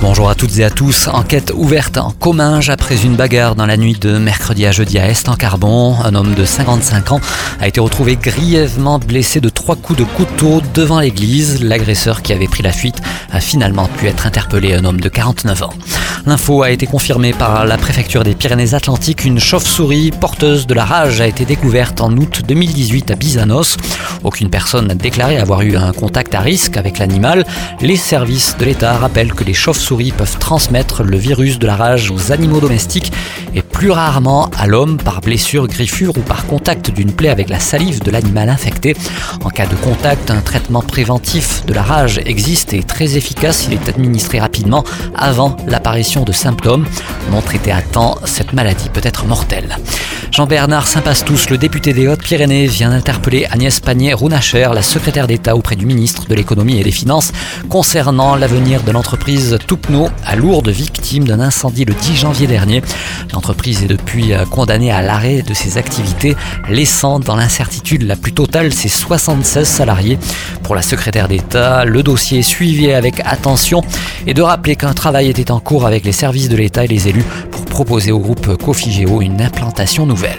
Bonjour à toutes et à tous. Enquête ouverte en Comminges après une bagarre dans la nuit de mercredi à jeudi à Est en Carbon. Un homme de 55 ans a été retrouvé grièvement blessé de trois coups de couteau devant l'église. L'agresseur qui avait pris la fuite a finalement pu être interpellé, un homme de 49 ans. L'info a été confirmée par la préfecture des Pyrénées-Atlantiques. Une chauve-souris porteuse de la rage a été découverte en août 2018 à Bizanos. Aucune personne n'a déclaré avoir eu un contact à risque avec l'animal. Les services de l'État rappellent que les chauves-souris peuvent transmettre le virus de la rage aux animaux domestiques et plus rarement à l'homme par blessure, griffure ou par contact d'une plaie avec la salive de l'animal infecté. En cas de contact, un traitement préventif de la rage existe et est très efficace. Il est administré rapidement avant l'apparition de symptômes. Non traité à temps, cette maladie peut être mortelle. Jean-Bernard Saint-Pastous, le député des Hautes-Pyrénées, vient d'interpeller Agnès Pannier-Rounacher, la secrétaire d'État auprès du ministre de l'économie et des finances, concernant l'avenir de l'entreprise Toupno, à Lourdes, victime d'un incendie le 10 janvier dernier. L'entreprise est depuis euh, condamnée à l'arrêt de ses activités, laissant dans l'incertitude la plus totale ses 76 salariés. Pour la secrétaire d'État, le dossier est suivi avec attention et de rappeler qu'un travail était en cours avec les services de l'État et les élus pour proposer au groupe Cofigeo une implantation nouvelle.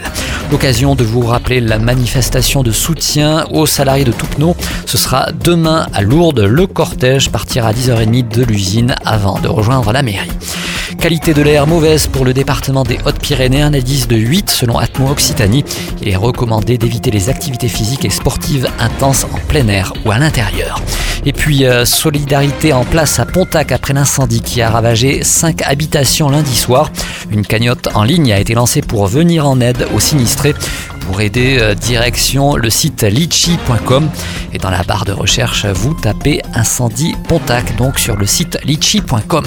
L'occasion de vous rappeler la manifestation de soutien aux salariés de Toupno. Ce sera demain à Lourdes. Le cortège partira à 10h30 de l'usine avant de rejoindre la mairie. Qualité de l'air mauvaise pour le département des Hautes-Pyrénées, un indice de 8 selon Atmo Occitanie. Il est recommandé d'éviter les activités physiques et sportives intenses en plein air ou à l'intérieur. Et puis, euh, solidarité en place à Pontac après l'incendie qui a ravagé 5 habitations lundi soir. Une cagnotte en ligne a été lancée pour venir en aide aux sinistrés. Pour aider, euh, direction le site litchi.com et dans la barre de recherche, vous tapez incendie Pontac, donc sur le site litchi.com.